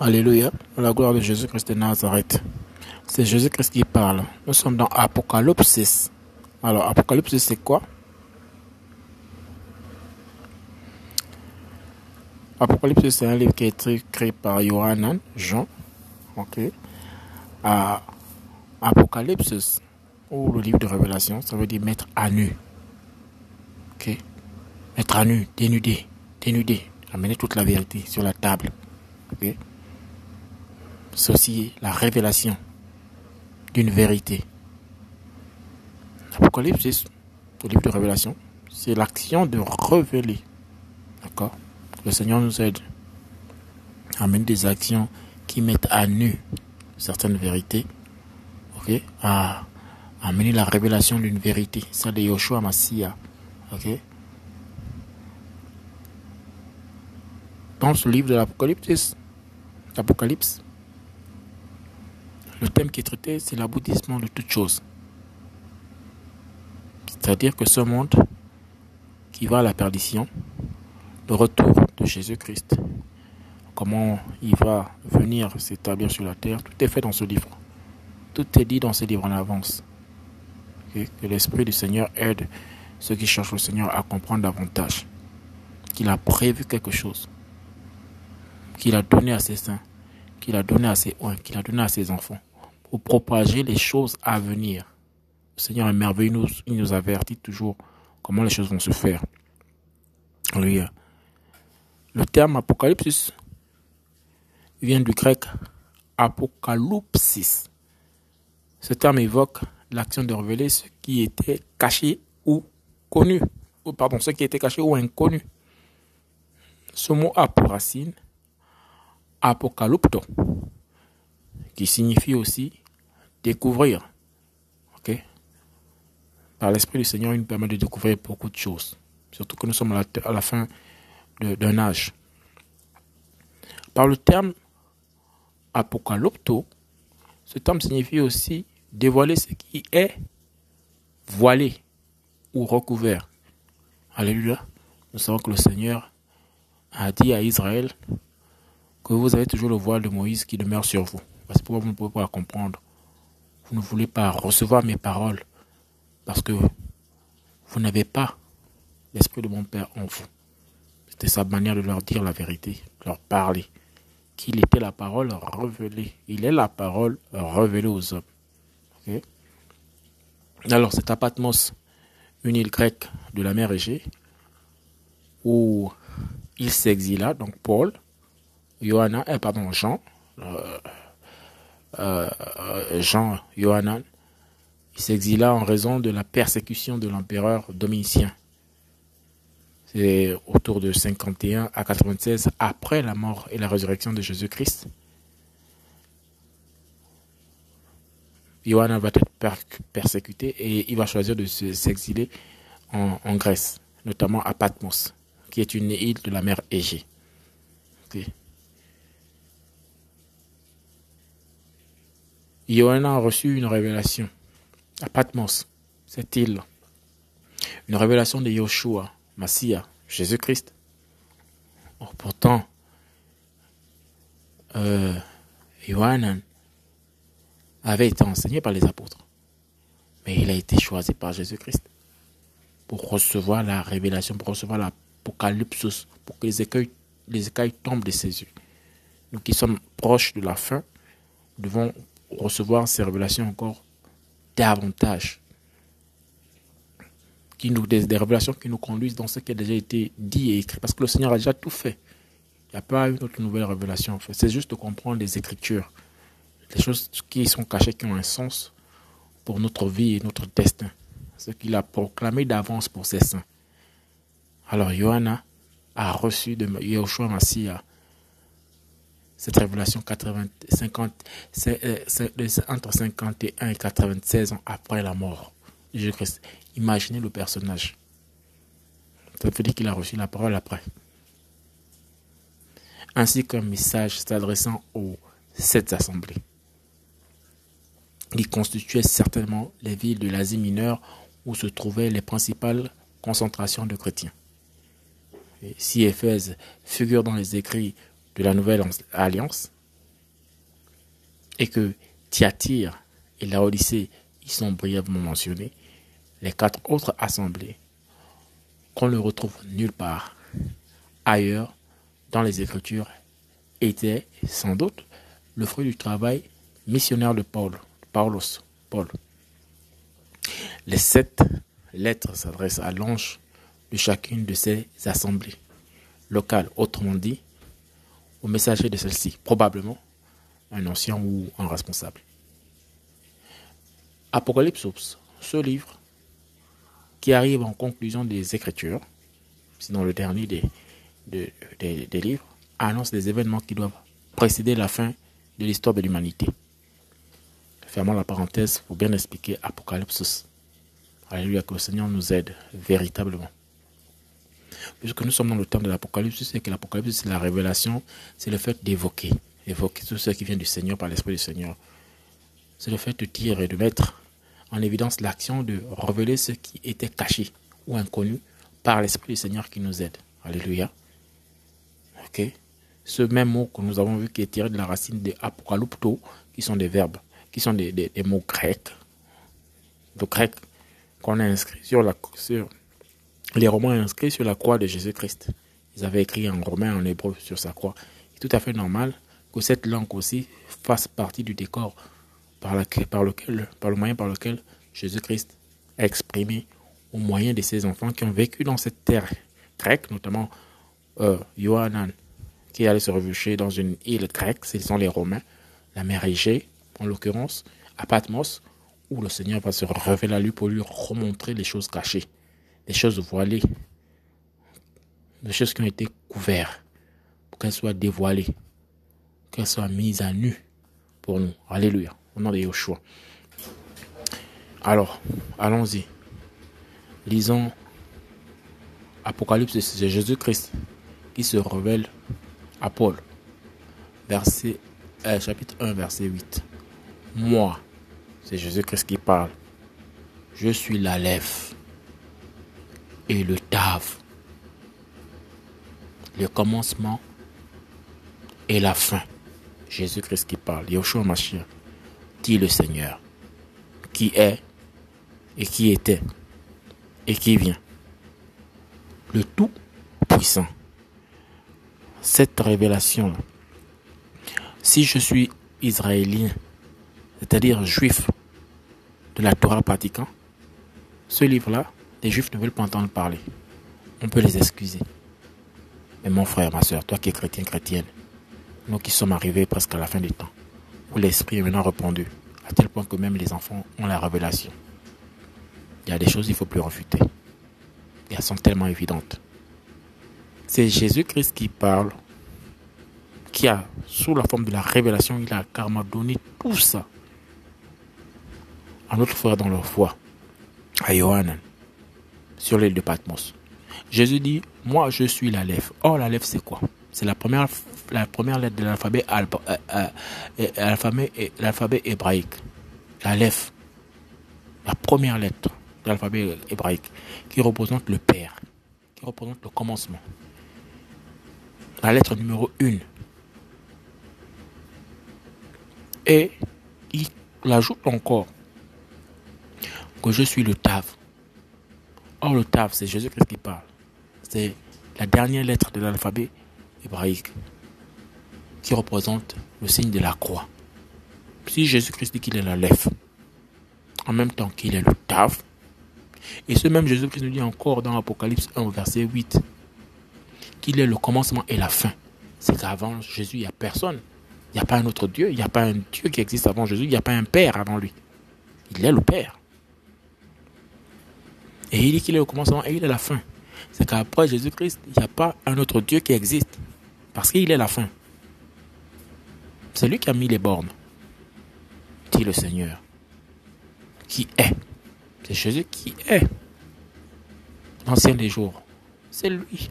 Alléluia. La gloire de Jésus-Christ de Nazareth. C'est Jésus-Christ qui parle. Nous sommes dans Apocalypse. Alors, Apocalypse, c'est quoi? Apocalypse, c'est un livre qui a été par Yohanan, Jean. Ok. Apocalypse, ou le livre de Révélation, ça veut dire mettre à nu. Ok. Mettre à nu, dénuder, dénuder, amener toute la vérité sur la table. Ok. C'est aussi la révélation d'une vérité. Apocalypse, le livre de Révélation, c'est l'action de révéler. D'accord? Le Seigneur nous aide. À mener des actions qui mettent à nu certaines vérités, ok, à, amener la révélation d'une vérité, celle de Yoshua Massia, ok? Dans ce livre de l'Apocalypse, l'Apocalypse, le thème qui est traité, c'est l'aboutissement de toutes choses. C'est-à-dire que ce monde qui va à la perdition, le retour de Jésus-Christ, comment il va venir s'établir sur la terre, tout est fait dans ce livre. Tout est dit dans ce livre en avance. Que l'Esprit du Seigneur aide ceux qui cherchent le Seigneur à comprendre davantage. Qu'il a prévu quelque chose. Qu'il a donné à ses saints. Qu'il a donné à ses oins. Qu'il a donné à ses enfants. Propager les choses à venir. Le Seigneur est merveilleux. Il nous, avertit toujours comment les choses vont se faire. Le terme apocalypse vient du grec apocalypsis. Ce terme évoque l'action de révéler ce qui était caché ou connu, ou pardon, ce qui était caché ou inconnu. Ce mot a pour racine apocalypto, qui signifie aussi découvrir. Ok? Par l'Esprit du Seigneur, il nous permet de découvrir beaucoup de choses. Surtout que nous sommes à la, fin d'un âge. Par le terme apocalypto, ce terme signifie aussi dévoiler ce qui est voilé ou recouvert. Alléluia. Nous savons que le Seigneur a dit à Israël que vous avez toujours le voile de Moïse qui demeure sur vous. C'est pourquoi vous ne pouvez pas comprendre. Vous ne voulez pas recevoir mes paroles parce que vous n'avez pas l'esprit de mon Père en vous. C'était sa manière de leur dire la vérité, de leur parler qu'il était la parole révélée. Il est la parole révélée aux hommes. Alors, c'est à Patmos, une île grecque de la mer Égée, où il s'exila, donc Paul, Johanna, euh, pardon, Jean, euh, euh, Jean, Johanan, il s'exila en raison de la persécution de l'empereur Domitien autour de 51 à 96 après la mort et la résurrection de Jésus-Christ. Johanna va être persécuté et il va choisir de s'exiler en, Grèce, notamment à Patmos, qui est une île de la mer Égée. Johanna a reçu une révélation à Patmos, cette île. Une révélation de Yoshua, Massia, Jésus-Christ. pourtant, euh, avait été enseigné par les apôtres, mais il a été choisi par Jésus-Christ pour recevoir la révélation, pour recevoir l'apocalypse, pour que les écueils, les écailles tombent de ses yeux. Nous qui sommes proches de la fin, devons recevoir ces révélations encore davantage qui nous, des, révélations qui nous conduisent dans ce qui a déjà été dit et écrit. Parce que le Seigneur a déjà tout fait. Il n'y a pas une autre nouvelle révélation. C'est juste de comprendre les Écritures. Les choses qui sont cachées, qui ont un sens pour notre vie et notre destin. Ce qu'il a proclamé d'avance pour ses saints. Alors, Johanna a reçu de Yahushua Massia cette révélation 80, 50, euh, entre 51 et 96 ans après la mort de Jésus-Christ. Imaginez le personnage. Ça veut dire qu'il a reçu la parole après. Ainsi qu'un message s'adressant aux sept assemblées. Il constituait certainement les villes de l'Asie mineure où se trouvaient les principales concentrations de chrétiens. si Éphèse figure dans les écrits de la Nouvelle Alliance, et que Thyatire et Laodicée y sont brièvement mentionnés, les quatre autres assemblées qu'on ne retrouve nulle part ailleurs dans les Écritures étaient sans doute le fruit du travail missionnaire de Paul. Les sept lettres s'adressent à l'ange de chacune de ces assemblées locales, autrement dit, au messager de celle-ci, probablement un ancien ou un responsable. Apocalypse, ce livre qui arrive en conclusion des Écritures, sinon le dernier des, des, livres, annonce des événements qui doivent précéder la fin de l'histoire de l'humanité. Fermons la parenthèse pour bien expliquer Apocalypse. Alléluia, que le Seigneur nous aide véritablement. Puisque nous sommes dans le temps de l'Apocalypse, c'est que l'Apocalypse, c'est la révélation, c'est le fait d'évoquer, évoquer tout ce qui vient du Seigneur par l'Esprit du Seigneur. C'est le fait de dire et de mettre en évidence l'action de révéler ce qui était caché ou inconnu par l'Esprit du Seigneur qui nous aide. Alléluia. Ok. Ce même mot que nous avons vu qui est tiré de la racine de apocalypto, qui sont des verbes, qui sont des, des, mots grecs, de grec, qu'on a inscrit sur la, sur, les Romains inscrits sur la croix de Jésus-Christ. Ils avaient écrit en romain, en hébreu sur sa croix. C'est tout à fait normal que cette langue aussi fasse partie du décor par, par, le moyen par lequel Jésus-Christ a exprimé au moyen de ses enfants qui ont vécu dans cette terre grecque, notamment euh, Yohanan, qui allait se réfugier dans une île grecque, ce sont les Romains, la mer Égée, en l'occurrence, à Patmos, où le Seigneur va se révéler à lui pour lui remontrer les choses cachées, les choses voilées, les choses qui ont été couvertes, pour qu'elles soient dévoilées, qu'elles soient mises à nu pour nous. Alléluia au nom de Yoshua. Alors, allons-y. Lisons Apocalypse de Jésus-Christ qui se révèle à Paul. Verset, euh, chapitre 1, verset 8. Moi, c'est Jésus-Christ qui parle. Je suis l'Aleph et le Tav. Le commencement et la fin. Jésus-Christ qui parle. Yoshua Mashiach dit le Seigneur, qui est et qui était et qui vient. Le Tout-Puissant. Cette révélation, si je suis israélien, c'est-à-dire juif de la Torah pratiquant, ce livre-là, les juifs ne veulent pas entendre parler. On peut les excuser. Mais mon frère, ma soeur, toi qui es chrétien, chrétienne, nous qui sommes arrivés presque à la fin du temps, l'esprit est maintenant répondu, à tel point que même les enfants ont la révélation. Il y a des choses qu'il ne faut plus refuter. elles sont tellement évidentes. C'est Jésus-Christ qui parle, qui a, sous la forme de la révélation, il a carrément donné tout ça à notre frère dans leur foi, à Johannan, sur l'île de Patmos. Jésus dit, moi je suis la. Or la c'est quoi? C'est la première la première lettre de l'alphabet euh, euh, l'alphabet hébraïque, la la première lettre de l'alphabet hébraïque, qui représente le Père, qui représente le commencement. La lettre numéro 1. Et il ajoute encore que je suis le Tav. Or, le Tav, c'est Jésus-Christ qui parle. C'est la dernière lettre de l'alphabet hébraïque qui représente le signe de la croix. Si Jésus-Christ dit qu'il est la en même temps qu'il est le Tav, et ce même Jésus-Christ nous dit encore dans Apocalypse 1, verset 8, qu'il est le commencement et la fin. C'est qu'avant Jésus, il n'y a personne. Il n'y a pas un autre Dieu. Il n'y a pas un Dieu qui existe avant Jésus. Il n'y a pas un Père avant lui. Il est le Père. Et il dit qu'il est le commencement et il est la fin. C'est qu'après Jésus-Christ, il n'y a pas un autre Dieu qui existe. Parce qu'il est la fin. C'est lui qui a mis les bornes, dit le Seigneur, qui est. C'est Jésus qui est. L'ancien des jours. C'est lui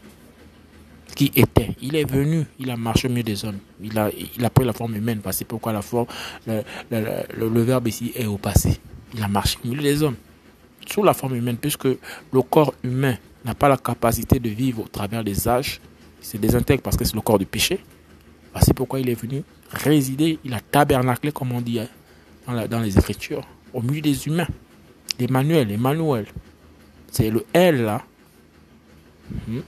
qui était. Il est venu, il a marché au des hommes. Il a, pris la forme humaine. C'est pourquoi la forme, le, le, verbe ici est au passé. Il a marché au des hommes. Sous la forme humaine, puisque le corps humain n'a pas la capacité de vivre au travers des âges. Il se désintègre parce que c'est le corps du péché. C'est pourquoi il est venu résider, il a tabernaclé, comme on dit hein, dans, les Écritures, au milieu des humains. Emmanuel, Emmanuel. C'est le L là. Hmm?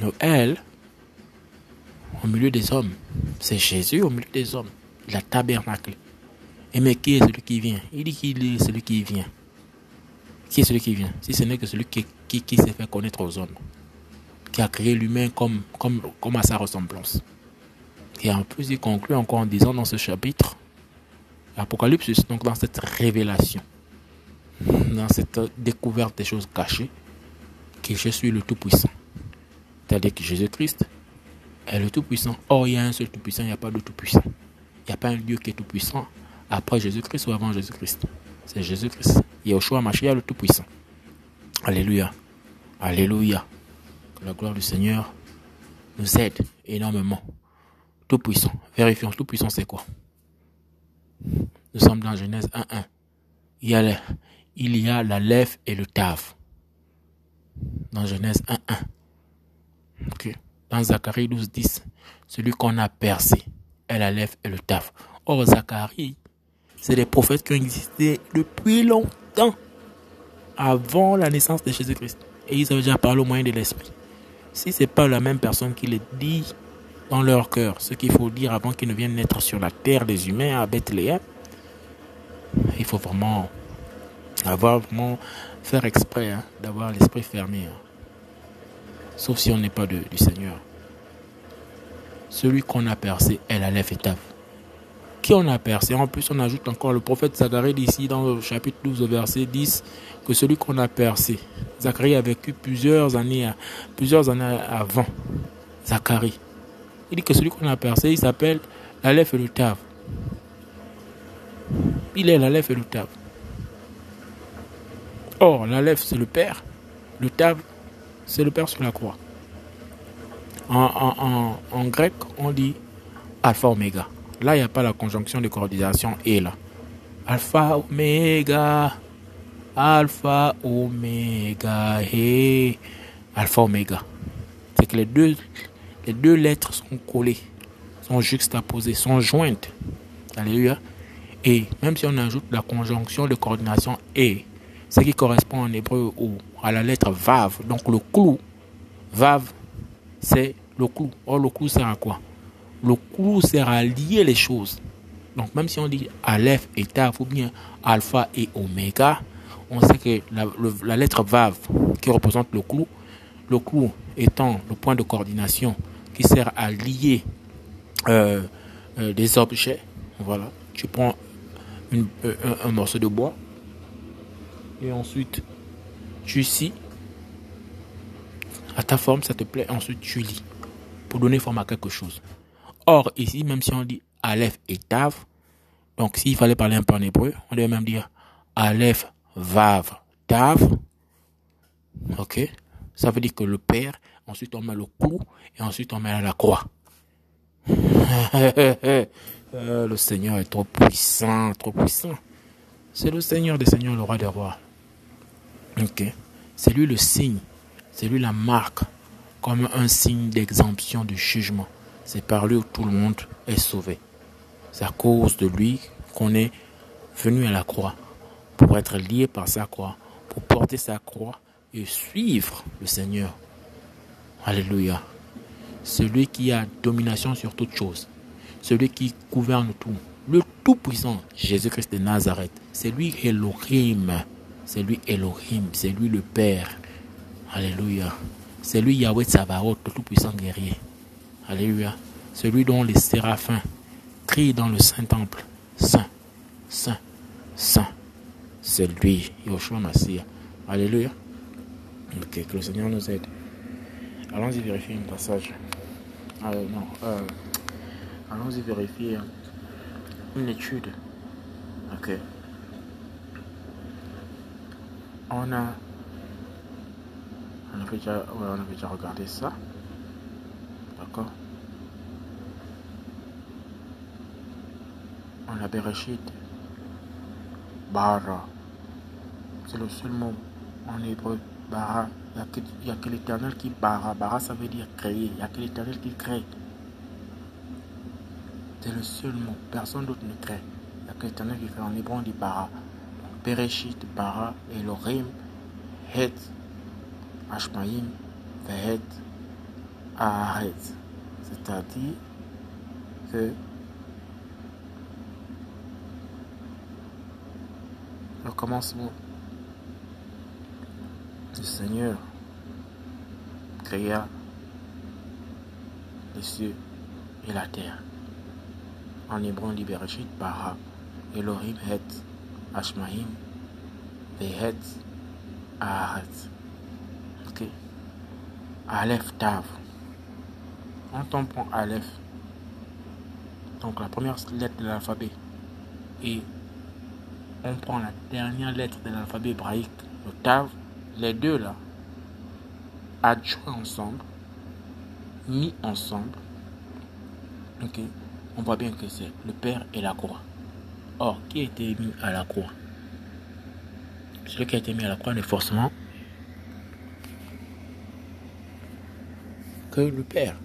Le L au milieu des hommes. C'est Jésus au milieu des hommes. Il a tabernaclé. Et mais qui est celui qui vient? Il dit qu'il est celui qui vient. Qui est celui qui vient? Si ce n'est que celui qui, qui, s'est fait connaître aux hommes. Qui a créé l'humain comme, comme, comme à sa ressemblance. Et en plus, il conclut encore en disant dans ce chapitre, Apocalypse, donc dans cette révélation, dans cette découverte des choses cachées, que je suis le Tout-Puissant. C'est-à-dire que Jésus-Christ est le Tout-Puissant. Or, il y a un seul Tout-Puissant, il n'y a pas de Tout-Puissant. Il n'y a pas un Dieu qui est Tout-Puissant après Jésus-Christ ou avant Jésus-Christ. C'est Jésus-Christ. Yoshua Mashiach, le Tout-Puissant. Alléluia. Alléluia. Que la gloire du Seigneur nous aide énormément. Tout-Puissant. Vérifions. Tout-Puissant, c'est quoi? Nous sommes dans Genèse 1.1. Il y a, la, il y a la lèvre et le taf. Dans Genèse 1.1. Ok. Dans Zacharie 12.10. Celui qu'on a percé est la lèvre et le taf. Or, Zacharie, c'est des prophètes qui ont existé depuis longtemps. Avant la naissance de Jésus-Christ. Et ils avaient déjà parlé au moyen de l'Esprit. Si ce n'est pas la même personne qui les dit dans leur cœur ce qu'il faut dire avant qu'ils ne viennent naître sur la terre des humains à Bethléem. Il faut vraiment avoir vraiment faire exprès hein, d'avoir l'esprit fermé. Hein. Sauf si on n'est pas du Seigneur. Celui qu'on a percé est la lèvre étape. Qui on a percé En plus, on ajoute encore le prophète Zacharie ici dans le chapitre 12, verset 10, que celui qu'on a percé. Zacharie a vécu plusieurs années, plusieurs années avant. Zacharie. Il dit que celui qu'on a percé, il s'appelle l'Aleph et le Tav. Il est l'Aleph et le Tav. Or, l'Aleph, c'est le Père. Le Tav, c'est le Père sur la croix. En, en, grec, on dit Alpha Oméga. Là, il n'y a pas la conjonction de coordination et là. Alpha Oméga. Alpha Oméga. Et Alpha Oméga. C'est que les deux lettres sont collées, sont juxtaposées, sont jointes. Alléluia. Et même si on ajoute la conjonction de coordination et, ce qui correspond en hébreu à la lettre vav, donc le clou, vav, c'est le clou. Or, le clou sert à quoi? Le clou sert à lier les choses. Donc, même si on dit Aleph et Tav ou bien Alpha et Oméga, on sait que la, la lettre vav qui représente le clou, le clou étant le point de coordination qui sert à lier euh, euh, des objets. Voilà, tu prends euh, un, morceau de bois et ensuite tu scies à ta forme, ça te plaît, ensuite tu lis pour donner forme à quelque chose. Or, ici, même si on dit Aleph et Tav, donc s'il fallait parler un peu en hébreu, on devait même dire Aleph, Vav, Tav. Ok Ça veut dire que le Père ensuite on met le clou, et ensuite on met la croix. Euh, le Seigneur est trop puissant, trop puissant. C'est le Seigneur des Seigneurs, le roi des rois. Ok. C'est lui le signe, c'est lui la marque, comme un signe d'exemption du jugement. C'est par lui où tout le monde est sauvé. C'est à cause de lui qu'on est venu à la croix, pour être lié par sa croix, pour porter sa croix et suivre le Seigneur Alléluia. Celui qui a domination sur toutes choses. Celui qui gouverne tout. Le Tout-Puissant, Jésus-Christ de Nazareth. C'est lui Elohim. C'est lui Elohim. C'est lui le Père. Alléluia. C'est lui Yahweh Tsabaoth, le Tout-Puissant guerrier. Alléluia. Celui dont les séraphins crient dans le Saint-Temple. Saint, Saint, Saint. C'est lui, Yoshua Massia. Alléluia. Ok, que le Seigneur nous aide. Allons-y vérifier un passage. Ah, non, euh, allons-y vérifier une étude. Ok. On a, on avait déjà, on avait déjà regardé ça. D'accord. On a Bereshit. Bara. C'est le seul mot en hébreu. Bara. Il n'y a que, l'éternel qui bara. Bara, ça veut dire créer. Il n'y a que l'éternel qui crée. C'est le seul mot. Personne d'autre ne crée. Il n'y a que l'éternel qui crée. En hébreu, on dit bara. Bereshit, bara, Elohim, Het, Ashmaïm, Vehet, Aharet. C'est-à-dire que le commencement le Seigneur créa les cieux et la terre. En hébreu, Bereshit, Bara, Elohim, Het, Ashmahim, Vehet, Aharet. Ok. Aleph, Tav. Quand on prend Aleph, donc la première lettre de l'alphabet, et on prend la dernière lettre de l'alphabet hébraïque, le Tav, les deux là, adjoints ensemble, mis ensemble, ok, on voit bien que c'est le Père et la croix. Or, qui a été mis à la croix? Celui qui a été mis à la croix n'est forcément que le Père.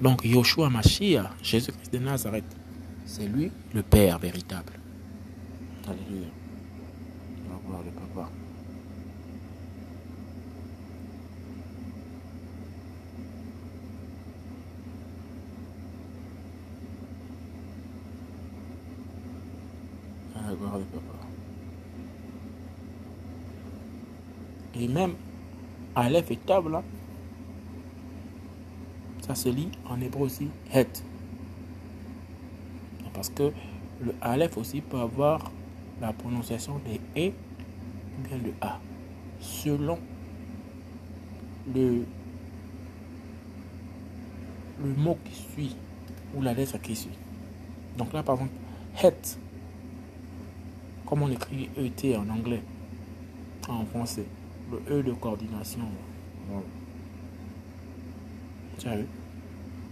Donc, Yoshua Mashiach, Jésus-Christ de Nazareth, c'est lui le Père véritable. Alléluia. La gloire de Papa. La gloire de Papa. Et même Aleph et table, là, ça se lit en hébreu aussi het. Parce que le Aleph aussi peut avoir la prononciation des E ou bien de A. Selon le, le mot qui suit ou la lettre qui suit. Donc là, par exemple, het, comme on écrit ET en anglais, en français, le E de coordination.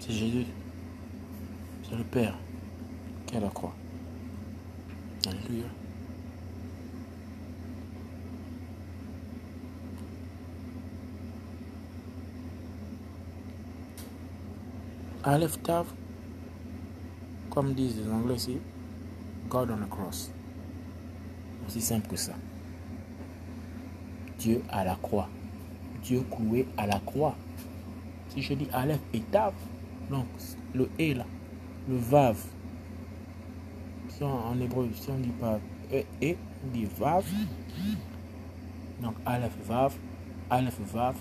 C'est Jésus. C'est le Père qui a la croix. Alléluia. Aleph Tav, comme disent les Anglais ici, God on the cross. Aussi simple que ça. Dieu à la croix. Dieu cloué à la croix. Si je dis Aleph et Tav, donc le E là, le Vav, en hébreu, si on dit pas E, e, on dit Vav. Donc Aleph Vav, Aleph Vav,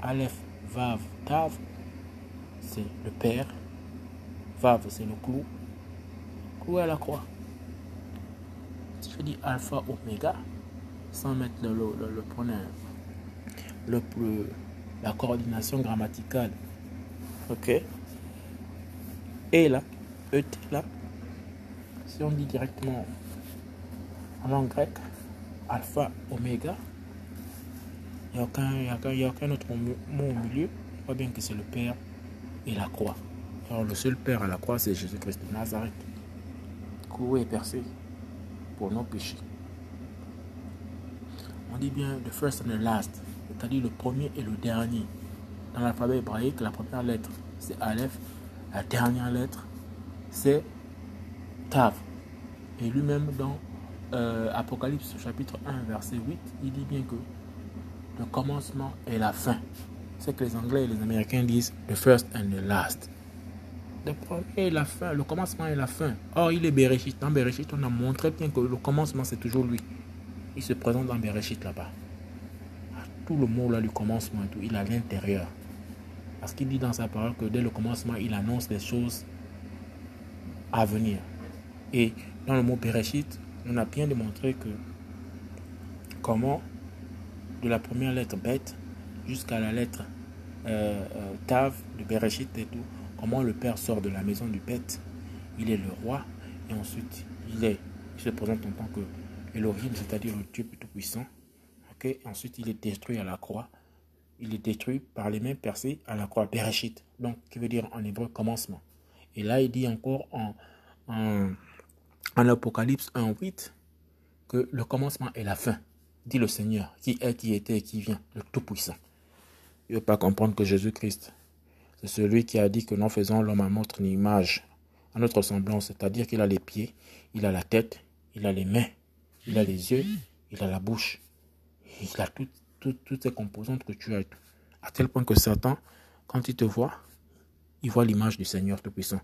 Aleph Vav Tav, c'est le Père. Vav, c'est le clou. Cloué à la croix. Si je dis Alpha Oméga, sans mettre le, le, le, le le, la coordination grammaticale. Ok? Et là, ET là, si on dit directement en langue grecque, alpha, oméga, il n'y a, a, a aucun autre mot au milieu. On voit bien que c'est le Père et la croix. Alors le seul Père à la croix, c'est Jésus-Christ de Nazareth. Couru et percé pour nos péchés. On dit bien the first and the last, c'est-à-dire le premier et le dernier. Dans l'alphabet hébraïque, la première lettre, c'est Aleph. La dernière lettre, c'est Tav. Et lui-même, dans euh, Apocalypse chapitre 1, verset 8, il dit bien que le commencement et la fin. C'est que les Anglais et les Américains disent the first and the last. Le premier et la fin, le commencement et la fin. Or, il est Bereshit. Dans Bereshit, on a montré bien que le commencement, c'est toujours lui. Il se présente dans Bereshit là-bas. Tout le mot là du commencement, il est à l'intérieur. Parce qu'il dit dans sa parole que dès le commencement, il annonce les choses à venir. Et dans le mot Bereshit, on a bien démontré que comment de la première lettre bête jusqu'à la lettre euh, euh, Tav de Bereshit et tout, comment le Père sort de la maison du bête, il est le roi, et ensuite il, est, il se présente en tant que Elohim, c'est-à-dire le Dieu tout-puissant. Okay? Ensuite il est détruit à la croix, il est détruit par les mains percées à la croix, Bereshit, donc qui veut dire en hébreu commencement. Et là il dit encore en, en, en Apocalypse 1.8 que le commencement est la fin, dit le Seigneur, qui est, qui était et qui vient, le Tout-Puissant. Il ne veut pas comprendre que Jésus-Christ, c'est celui qui a dit que nous faisons l'homme à notre image, à notre semblance, c'est-à-dire qu'il a les pieds, il a la tête, il a les mains, il a les yeux, il a la bouche, il a toutes ces composantes que tu as. À tel point que Satan, quand il te voit, il voit l'image du Seigneur Tout-Puissant.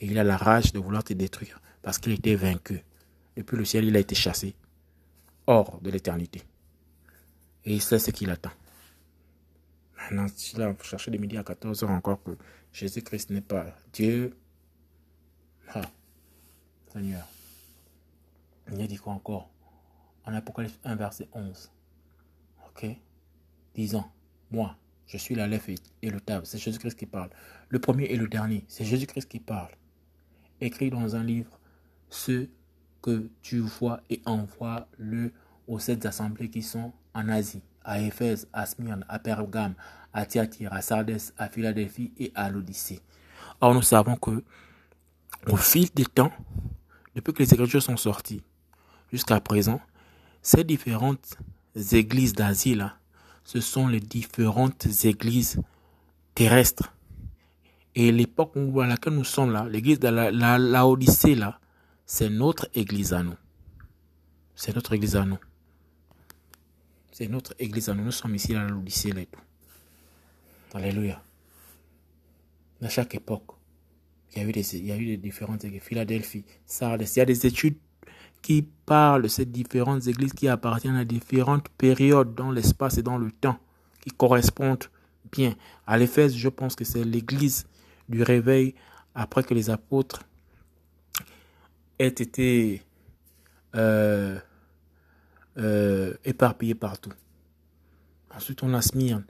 Et il a la rage de vouloir te détruire parce qu'il était vaincu. Depuis le ciel, il a été chassé hors de l'éternité. Et sait ce qu'il attend. Maintenant, s'il a cherché de midi à 14 heures encore que Jésus-Christ n'est pas Dieu, ah, Seigneur, il a dit quoi encore? En Apocalypse 1, verset 11. Ok? Disant, moi, je suis la lèvre et le table. C'est Jésus-Christ qui parle. Le premier et le dernier, c'est Jésus-Christ qui parle. Écrit dans un livre ce que tu vois et envoie-le aux sept assemblées qui sont en Asie, à Éphèse, à Smyrne, à Pergame, à Thyatire, à Sardes, à Philadelphie et à l'Odyssée. Or, nous savons que au fil des temps, depuis que les Écritures sont sorties jusqu'à présent, ces différentes églises d'Asie, là, ce sont les différentes églises terrestres. Et l'époque à laquelle nous sommes là, l'église de la, la, Odyssée, là, c'est notre église à nous. C'est notre église à nous. C'est notre église à nous. Nous sommes ici à l'Odyssée, là et tout. Alléluia. À chaque époque, il y a eu des, il y a eu des différentes églises. Philadelphie. Il y a des études qui parlent de ces différentes églises qui appartiennent à différentes périodes dans l'espace et dans le temps, qui correspondent bien. À l'Éphèse, je pense que c'est l'église du réveil après que les apôtres aient été euh, euh, éparpillés partout. Ensuite, on a Smyrne,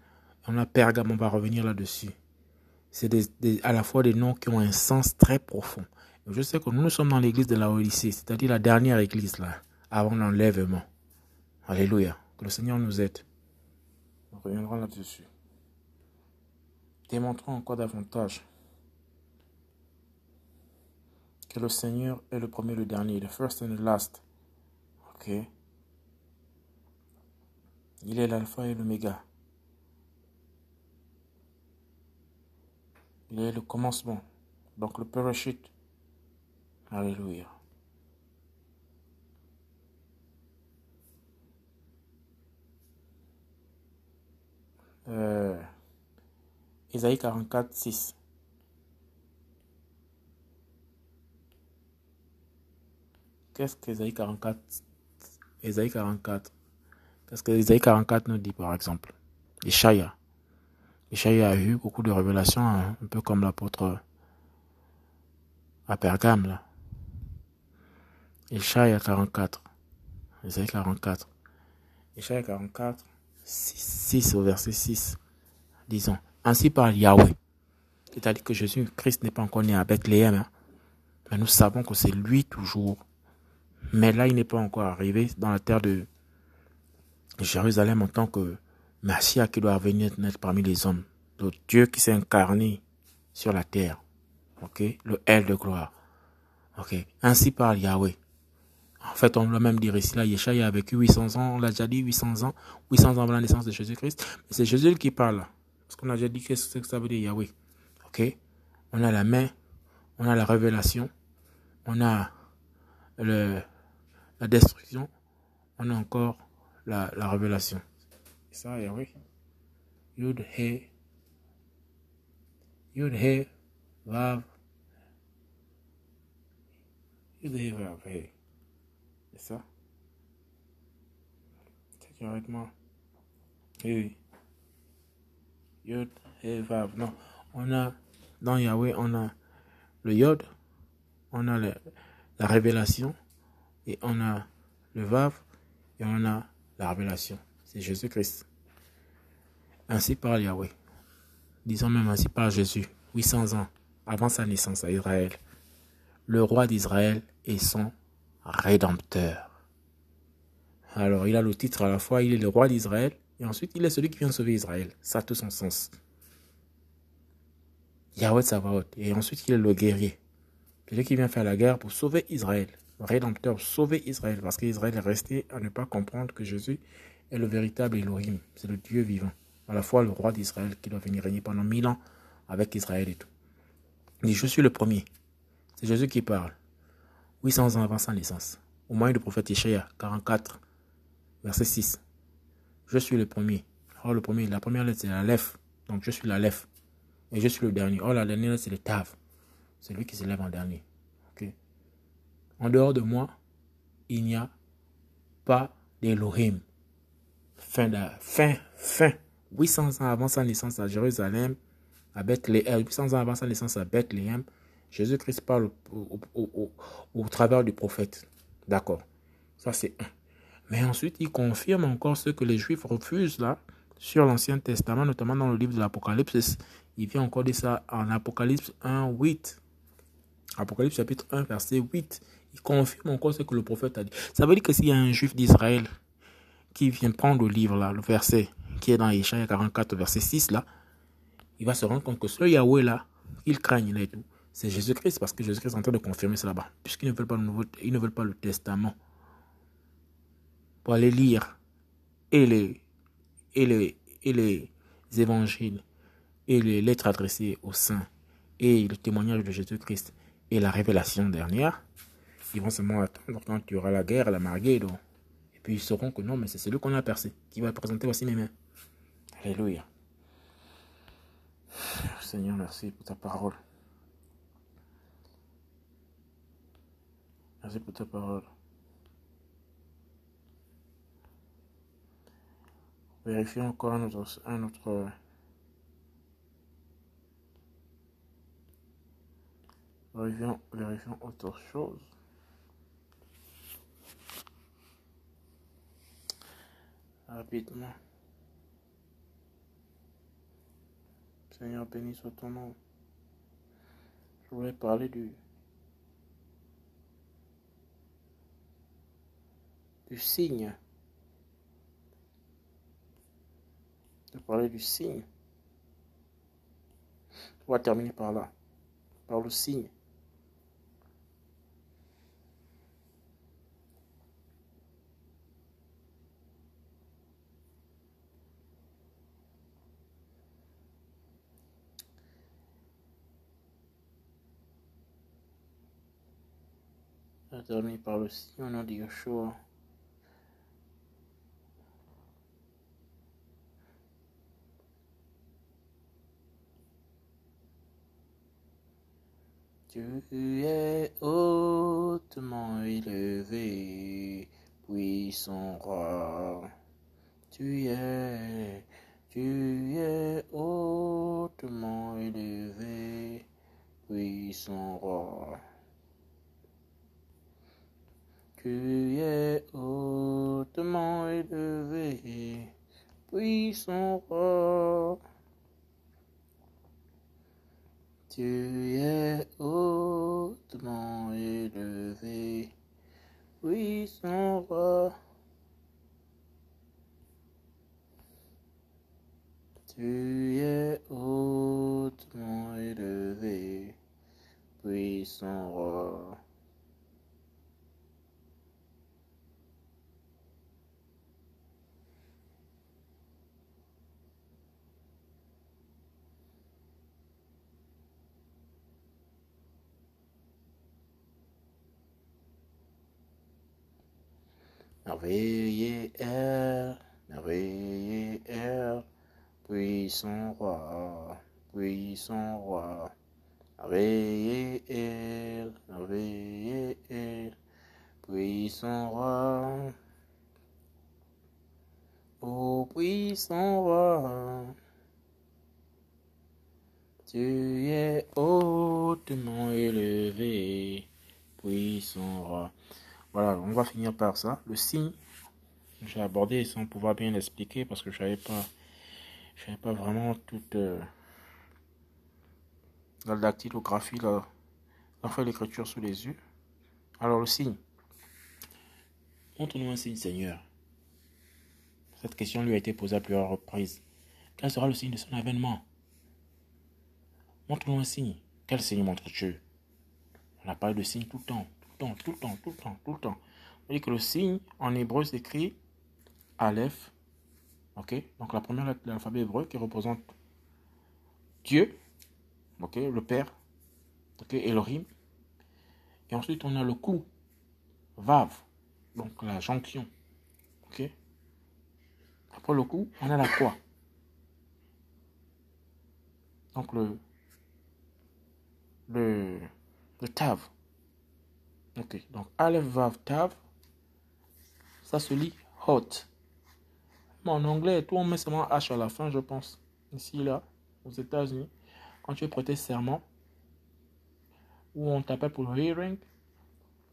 on a Pergame, on va revenir là-dessus. C'est à la fois des noms qui ont un sens très profond. Je sais que nous, nous sommes dans l'église de la Odyssée, c'est-à-dire la dernière église là, avant l'enlèvement. Alléluia. Que le Seigneur nous aide. On reviendra là-dessus. Démontrons encore davantage que le Seigneur est le premier et le dernier, the first and the last. Ok. Il est l'alpha et l'oméga. Il est le commencement. Donc le parachute. Alléluia. Euh, Isaïe 44, 6. Qu'est-ce que Isaïe 44 Isaïe 44 Qu'est-ce que Isaïe 44 nous dit par exemple? Ishaïa. Ishaïa a eu beaucoup de révélations, hein, un peu comme l'apôtre à Pergame là. Ishaïa 44. Isaïe 44. Ishaïa 44, 6, au verset 6. Disons, ainsi parle Yahweh. C'est-à-dire que Jésus-Christ n'est pas encore né à Bethléem. Hein. Mais nous savons que c'est lui toujours mais là, il n'est pas encore arrivé dans la terre de Jérusalem en tant que Messie qui doit venir naître parmi les hommes. Le Dieu qui s'est incarné sur la terre. Ok? Le L de gloire. Ok? Ainsi parle Yahweh. En fait, on l'a même dit ici, là, Yeshua a vécu 800 ans, on l'a déjà dit, 800 ans, 800 ans avant la naissance de Jésus-Christ. Mais c'est Jésus qui parle. Parce qu'on a déjà dit qu'est-ce que ça veut dire Yahweh. Ok? On a la main, on a la révélation, on a le, la destruction, on a encore la, la révélation. Ça, Yahweh? Yud He. Yud He. Vav. Yud He Vav He. C'est ça? C'est correctement. Oui. Yud He Vav. Non. On a, dans Yahweh, on a le Yod. On a la révélation et on a le Vav et on a la révélation. C'est Jésus-Christ. Ainsi parle Yahweh. Disons même ainsi par Jésus, 800 ans avant sa naissance à Israël. Le roi d'Israël est son rédempteur. Alors, il a le titre à la fois, il est le roi d'Israël, et ensuite, il est celui qui vient sauver Israël. Ça a tout son sens. Yahweh Savaot. Et ensuite, il est le guerrier. Celui qui vient faire la guerre pour sauver Israël. Rédempteur, sauver Israël, parce qu'Israël est resté à ne pas comprendre que Jésus est le véritable Elohim, c'est le Dieu vivant, à la fois le roi d'Israël qui doit venir régner pendant mille ans avec Israël et tout. Il dit, je suis le premier. C'est Jésus qui parle. 800 ans avant sa naissance. Au moyen du prophète Ishaïa 44, verset 6. Je suis le premier. Or, le premier, la première lettre, c'est la lèvre. Donc, je suis la lèvre. Et je suis le dernier. Or, la dernière lettre, c'est le tav. C'est lui qui se lève en dernier. Ok. En dehors de moi, il n'y a pas d'Elohim. Fin, fin, fin. 800 ans avant sa naissance à Jérusalem, à Bethléem, 800 ans avant sa naissance à Bethléem, Jésus-Christ parle au, travers du prophète. D'accord. Ça, c'est un. Mais ensuite, il confirme encore ce que les Juifs refusent là, sur l'Ancien Testament, notamment dans le livre de l'Apocalypse. Il vient encore dire ça en Apocalypse 1, 8. Apocalypse chapitre 1, verset 8. Il confirme encore ce que le prophète a dit. Ça veut dire que s'il y a un juif d'Israël qui vient prendre le livre là, le verset qui est dans Isaiah 44, verset 6 là, il va se rendre compte que ce Yahweh là, il craigne là et tout. C'est Jésus-Christ parce que Jésus-Christ est en train de confirmer cela là-bas. Puisqu'ils ne veulent pas le nouveau, ils ne veulent pas le testament. Pour aller lire et les, et les, et les évangiles et les lettres adressées aux saints et le témoignage de Jésus-Christ et la révélation dernière, ils vont seulement attendre quand il y aura la guerre, la marguerite. Et puis ils sauront que non, mais c'est celui qu'on a percé, qui va présenter aussi mes mains. Alléluia. Seigneur, merci pour ta parole. Merci pour ta parole. Vérifions encore un autre, vérifions autre chose. Rapidement. Seigneur, béni soit ton nom. Je voulais parler du, du signe. De parler du signe. On va terminer par là, par le signe. terminé par le signe au nom de Yeshua. Tu es hautement élevé, puissant roi. Tu es, tu es hautement élevé, puissant roi. Tu es hautement élevé, puissant roi. Tu es hautement élevé, puissant roi. Tu es hautement élevé, puissant roi. Est, merveilleux est, puissant roi, puissant roi. Merveilleux est, est, puissant roi. Ô puissant roi, tu es hautement élevé, puissant roi. Voilà, on va finir par ça. Le signe, j'ai abordé sans pouvoir bien l'expliquer parce que je n'avais pas, pas vraiment toute euh, la dactylographie, là, enfin l'écriture sous les yeux. Alors le signe. Montre-nous un signe, Seigneur. Cette question lui a été posée à plusieurs reprises. Quel sera le signe de son avènement? Montre-nous un signe. Quel signe montre Dieu On a parlé de signe tout le temps tout le temps, tout le temps, tout le temps. Vous que le signe en hébreu s'écrit Aleph. Ok? Donc la première lettre de l'alphabet hébreu qui représente Dieu. Ok? Le Père. Ok? Elohim. Et ensuite, on a le clou. Vav. Donc la jonction. Ok? Après le coup, on a la croix. Donc le, le, le tav. Ok, donc Aleph Vav Tav, ça se lit hot. Mais en anglais, tout on met seulement H à la fin, je pense. Ici, là, aux États-Unis, quand tu es prêté serment, ou on t'appelle pour le hearing,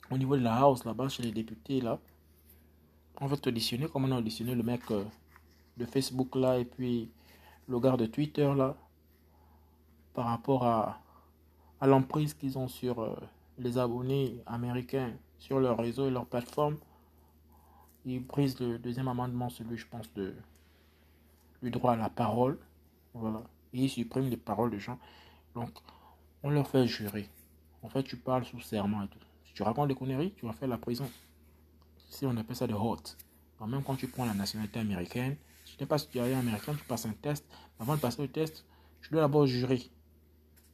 au niveau de la house, là-bas, chez les députés, là, on va t'auditionner comme on a auditionné le mec euh, de Facebook, là, et puis le gars de Twitter, là, par rapport à, l'emprise qu'ils ont sur euh, les abonnés américains, sur leur réseau et leur plateforme. Ils brisent le deuxième amendement, celui, je pense, de, du droit à la parole. Voilà. Ils suppriment les paroles des gens. Donc, on leur fait jurer. En fait, tu parles sous serment et tout. Si tu racontes des conneries, tu vas faire la prison. Si on appelle ça de hot. même quand tu prends la nationalité américaine, si tu n'es pas citoyen américain, tu passes un test. Avant de passer le test, tu dois d'abord jurer.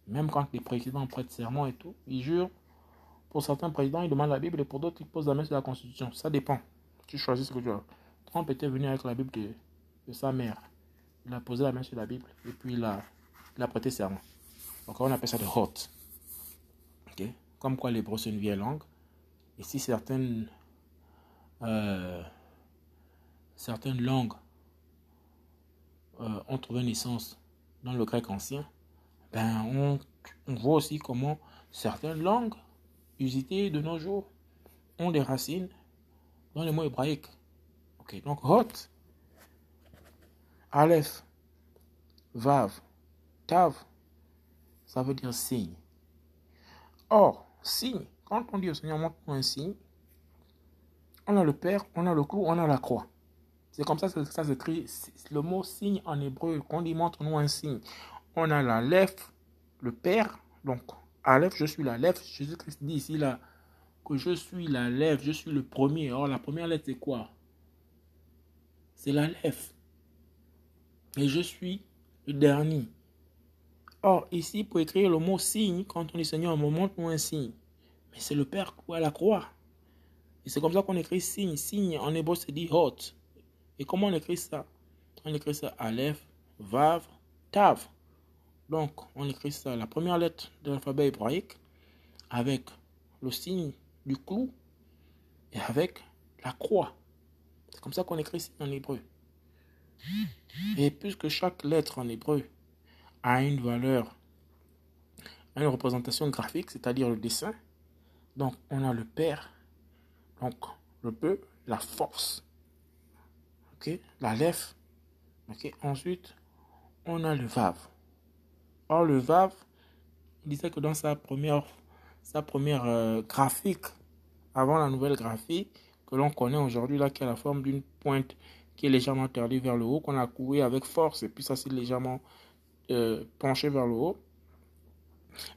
Même quand les présidents prêtent serment et tout, ils jurent. Pour certains présidents, ils demandent la Bible et pour d'autres, ils posent la main sur la Constitution. Ça dépend. Tu choisis ce que tu veux. Trump était venu avec la Bible de, sa mère. Il a posé la main sur la Bible et puis il a, il a prêté serment. Donc on appelle ça de hot. Comme quoi l'hébreu c'est une vieille langue. Et si certaines, euh, certaines langues euh, ont trouvé naissance dans le grec ancien, ben on, on voit aussi comment certaines langues usitées de nos jours ont des racines dans les mots hébraïques. Ok, donc hot, Aleph, Vav, Tav, ça veut dire signe. Or, signe, quand on dit au Seigneur, montre-moi un signe, on a le Père, on a le clou, on a la croix. C'est comme ça que ça s'écrit. Le mot signe en hébreu, quand on dit montre-nous un signe, on a la le Père, donc Aleph, je suis la lèvre. Jésus-Christ dit ici là que je suis la lèvre, je suis le premier. Or, la première lettre, c'est quoi? C'est la lèvre. Et je suis le dernier. Or, ici, pour écrire le mot signe, quand on dit Seigneur, montre-nous un signe. Mais c'est le Père qui à la croix. Et c'est comme ça qu'on écrit signe. Signe en hébreu, c'est dit hot. Et comment on écrit ça? On écrit ça Aleph, Vav, Tav. Donc, on écrit ça, la première lettre de l'alphabet hébraïque, avec le signe du clou et avec la croix. C'est comme ça qu'on écrit en hébreu. Et puisque chaque lettre en hébreu a une valeur, une représentation graphique, c'est-à-dire le dessin, donc on a le Père, donc le peu, la force, la lèvre, ensuite on a le Vav. Or, le VAV, disait que dans sa première, sa première euh, graphique, avant la nouvelle graphique que l'on connaît aujourd'hui, là, qui a la forme d'une pointe qui est légèrement tordue vers le haut, qu'on a couru avec force, et puis ça s'est légèrement euh, penché vers le haut.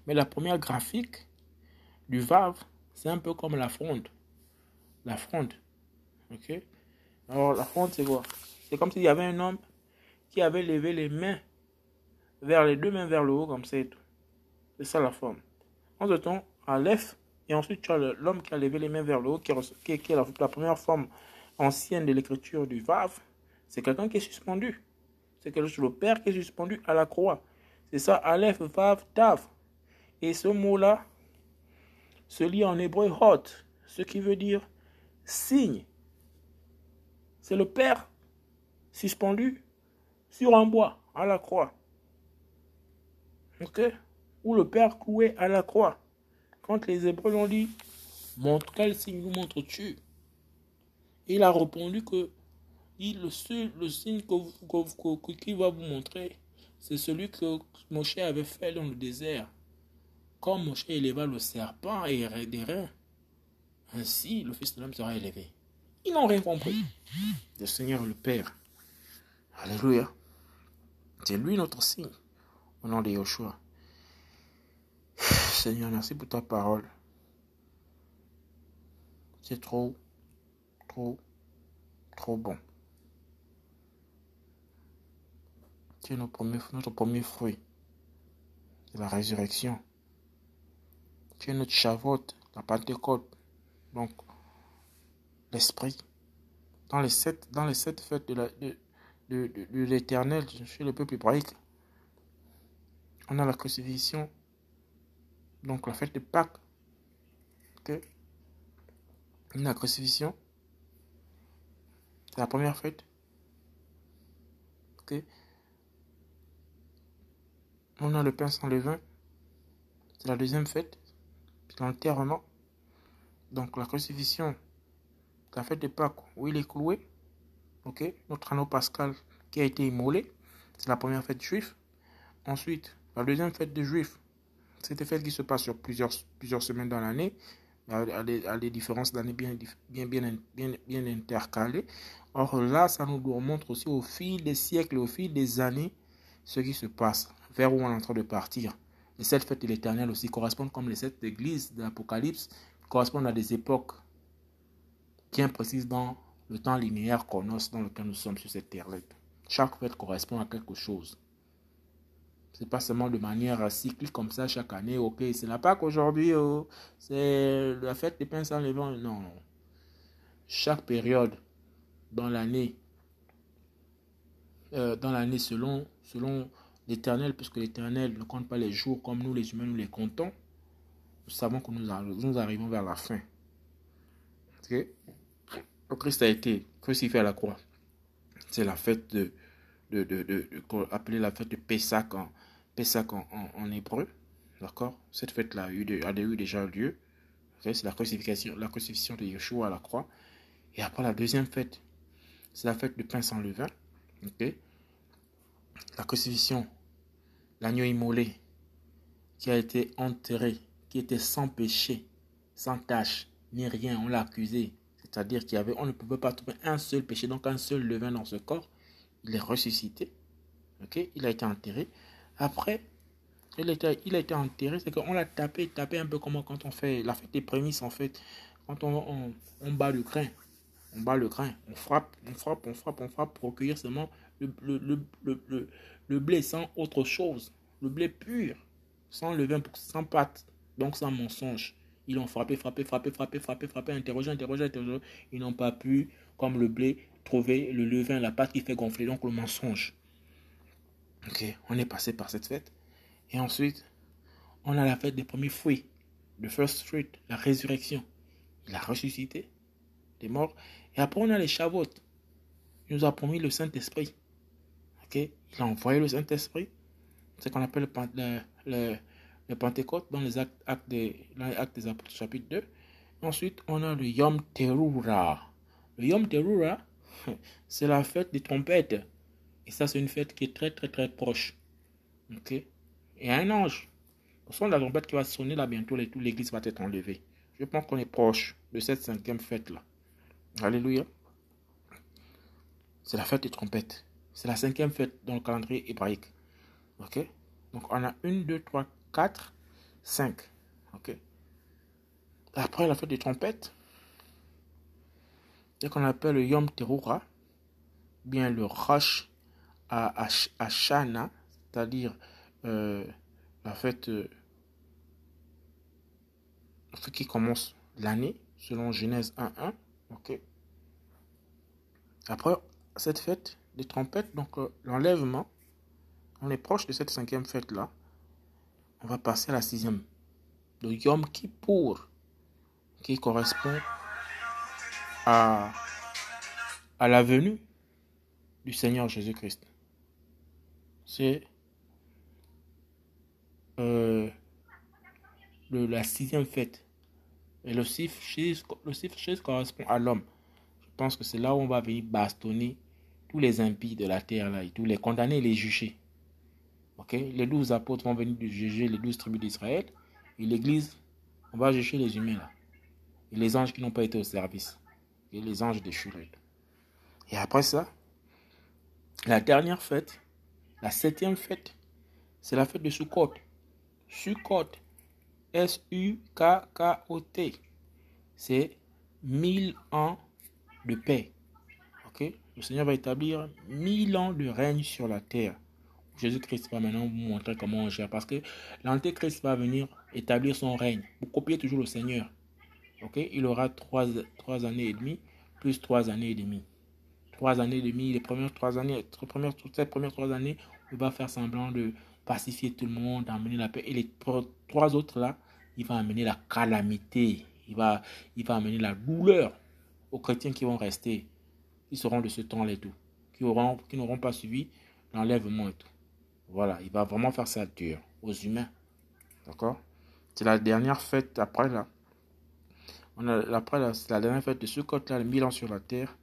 Mais la première graphique du VAV, c'est un peu comme la fronde. La fronde. Ok? Alors, la fronde, c'est quoi? C'est comme s'il y avait un homme qui avait levé les mains vers les deux mains vers le haut, comme ça tout. C'est ça la forme. En ce temps, Aleph, et ensuite tu as l'homme qui a levé les mains vers le haut, qui, est, la, première forme ancienne de l'écriture du Vav. C'est quelqu'un qui est suspendu. C'est le Père qui est suspendu à la croix. C'est ça, Aleph, Vav, Tav. Et ce mot-là se lit en hébreu hot, ce qui veut dire signe. C'est le Père suspendu sur un bois à la croix. Ok Ou le Père coué à la croix. Quand les Hébreux l'ont dit, montre quel signe nous montres-tu? Il a répondu que il, le, seul, le signe que, qu'il va vous montrer, c'est celui que Moshe avait fait dans le désert. Quand Moshe éleva le serpent et des reins, ainsi le Fils de l'homme sera élevé. Ils n'ont rien compris. Le Seigneur le Père. Alléluia. C'est lui notre signe. Au nom de Yoshua. Seigneur, merci pour ta parole. C'est trop, trop, trop bon. Tu es notre premier, fruit de la résurrection. Tu es notre chavote, la Pentecôte, donc l'Esprit. Dans les sept, dans les sept fêtes de, la, de, de l'éternel chez le peuple hébraïque, on a la crucifixion, donc la fête de Pâques. Okay. La crucifixion, c'est la première fête. Okay. On a le pain sans levain, c'est la deuxième fête. C'est l'enterrement. Donc la crucifixion, la fête de Pâques où il est cloué. Notre anneau pascal qui a été immolé. C'est la première fête juive. Ensuite, la deuxième fête des Juifs, c'est une fête qui se passe sur plusieurs, plusieurs semaines dans l'année, à, des, différences d'années bien, bien, bien, bien, intercalées. Or là, ça nous montre aussi au fil des siècles, au fil des années, ce qui se passe, vers où on est en train de partir. Les sept fêtes de l'éternel aussi correspondent comme les sept églises de l'Apocalypse, correspondent à des époques bien précises dans le temps linéaire qu'on dans lequel nous sommes sur cette terre-là. Chaque fête correspond à quelque chose. C'est pas seulement de manière cyclique comme ça chaque année. Ok, c'est la Pâque aujourd'hui. Oh, c'est la fête des pains sans levain. Non. Chaque période dans l'année, euh, dans l'année selon, selon l'éternel, puisque l'éternel ne compte pas les jours comme nous les humains nous les comptons, nous savons que nous, nous arrivons vers la fin. Ok? Le Christ a été crucifié à la croix. C'est la fête de, de, de, de, de la fête de Pessah en, Pessah en, en, hébreu. D'accord Cette fête-là a, eu, déjà lieu. C'est la crucifixion, la crucifixion de Yeshua à la croix. Et après la deuxième fête, c'est la fête de pain sans levain. ok La crucifixion, l'agneau immolé, qui a été enterré, qui était sans péché, sans tache, ni rien, on l'a accusé. C'est-à-dire qu'il y avait, on ne pouvait pas trouver un seul péché, donc un seul levain dans ce corps. Il est ressuscité. ok Il a été enterré. Après, il a été, enterré, c'est qu'on l'a tapé, tapé un peu comme quand on fait la fête des prémices en fait. Quand on, on, bat le grain, on bat le grain, on frappe, on frappe, on frappe, on frappe pour recueillir seulement le, le, le, le, le blé sans autre chose, le blé pur, sans levain, sans pâte, donc sans mensonge. Ils ont frappé, frappé, frappé, frappé, frappé, frappé, interrogé, interrogé, interrogé. Ils n'ont pas pu, comme le blé, trouver le levain, la pâte qui fait gonfler, donc le mensonge. Ok, on est passé par cette fête. Et ensuite, on a la fête des premiers fruits, le first fruit, la résurrection. Il a ressuscité des morts. Et après, on a les Shavuot. Il nous a promis le Saint-Esprit. Ok, il a envoyé le Saint-Esprit. C'est ce qu'on appelle le, le, Pentecôte dans les actes, des, actes des Apôtres, chapitre 2. Ensuite, on a le Yom Terura. Le Yom Terura, c'est la fête des trompettes. Et ça, c'est une fête qui est très, très, très proche. Ok? Et un ange. Au son de la trompette qui va sonner là bientôt, l'église va être enlevée. Je pense qu'on est proche de cette cinquième fête-là. Alléluia. C'est la fête des trompettes. C'est la cinquième fête dans le calendrier hébraïque. Ok? Donc, on a une, deux, trois, quatre, cinq. Ok? Après la fête des trompettes, c'est qu'on appelle le Yom Teruah, bien le Rosh à, Shana, c'est-à-dire euh, la fête, euh, qui commence l'année, selon Genèse 1.1. ok Après cette fête des trompettes, donc euh, l'enlèvement, on est proche de cette cinquième fête-là. On va passer à la sixième, de Yom Kippour, qui correspond à la venue du Seigneur Jésus-Christ c'est euh, la sixième fête. Et le chiffre le correspond à l'homme. Je pense que c'est là où on va venir bastonner tous les impies de la terre, là, et tous les condamnés les juger. ok? Les douze apôtres vont venir juger les douze tribus d'Israël. Et l'église, on va juger les humains là. Et les anges qui n'ont pas été au service. Et les anges déchus. Et après ça, la dernière fête, la septième fête, c'est la fête de Sukkot. Sukkot, S-U-K-K-O-T. C'est mille ans de paix. Ok? Le Seigneur va établir mille ans de règne sur la terre. Jésus-Christ va maintenant vous montrer comment on gère. Parce que l'Antéchrist va venir établir son règne. Vous copiez toujours le Seigneur. Ok, il aura trois, trois années et demie plus trois années et demie. Trois années et demie, les premières trois années, les premières, ces premières trois années, il va faire semblant de pacifier tout le monde, d'amener la paix. Et les trois autres là, il va amener la calamité, il va, il va amener la douleur aux chrétiens qui vont rester, qui seront de ce temps-là et tout, qui auront, qui n'auront pas suivi l'enlèvement et tout. Voilà, il va vraiment faire ça dur aux humains. D'accord? C'est la dernière fête après là. On a, après c'est la dernière fête de ce côté-là, le mille ans sur la terre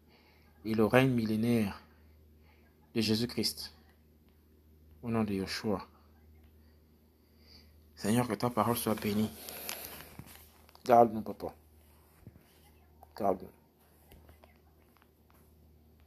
et le règne millénaire de Jésus-Christ. Au nom de Yeshua. Seigneur, que ta parole soit bénie. Garde-nous, papa. Garde-nous.